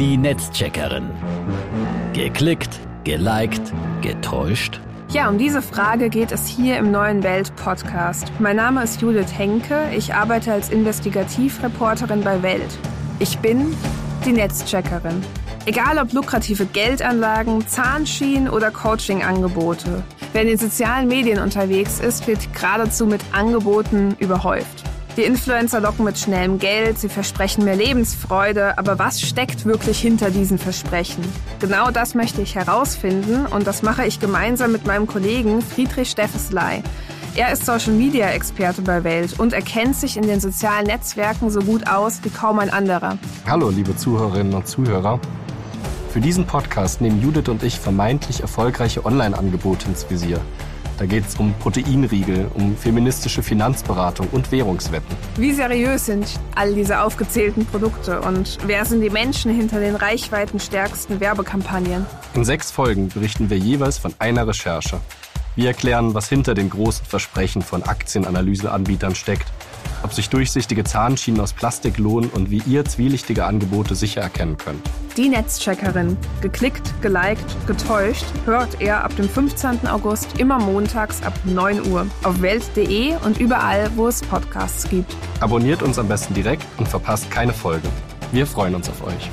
Die Netzcheckerin. Geklickt, geliked, getäuscht? Ja, um diese Frage geht es hier im Neuen Welt Podcast. Mein Name ist Judith Henke. Ich arbeite als Investigativreporterin bei Welt. Ich bin die Netzcheckerin. Egal ob lukrative Geldanlagen, Zahnschienen oder Coachingangebote. Wer in den sozialen Medien unterwegs ist, wird geradezu mit Angeboten überhäuft. Die Influencer locken mit schnellem Geld, sie versprechen mehr Lebensfreude, aber was steckt wirklich hinter diesen Versprechen? Genau das möchte ich herausfinden und das mache ich gemeinsam mit meinem Kollegen Friedrich Steffesley. Er ist Social Media Experte bei Welt und erkennt sich in den sozialen Netzwerken so gut aus wie kaum ein anderer. Hallo, liebe Zuhörerinnen und Zuhörer. Für diesen Podcast nehmen Judith und ich vermeintlich erfolgreiche Online-Angebote ins Visier. Da geht es um Proteinriegel, um feministische Finanzberatung und Währungswetten. Wie seriös sind all diese aufgezählten Produkte und wer sind die Menschen hinter den reichweitenstärksten Werbekampagnen? In sechs Folgen berichten wir jeweils von einer Recherche. Wir erklären, was hinter den großen Versprechen von Aktienanalyseanbietern steckt, ob sich durchsichtige Zahnschienen aus Plastik lohnen und wie ihr zwielichtige Angebote sicher erkennen könnt. Die Netzcheckerin. Geklickt, geliked, getäuscht, hört er ab dem 15. August immer montags ab 9 Uhr auf welt.de und überall, wo es Podcasts gibt. Abonniert uns am besten direkt und verpasst keine Folge. Wir freuen uns auf euch.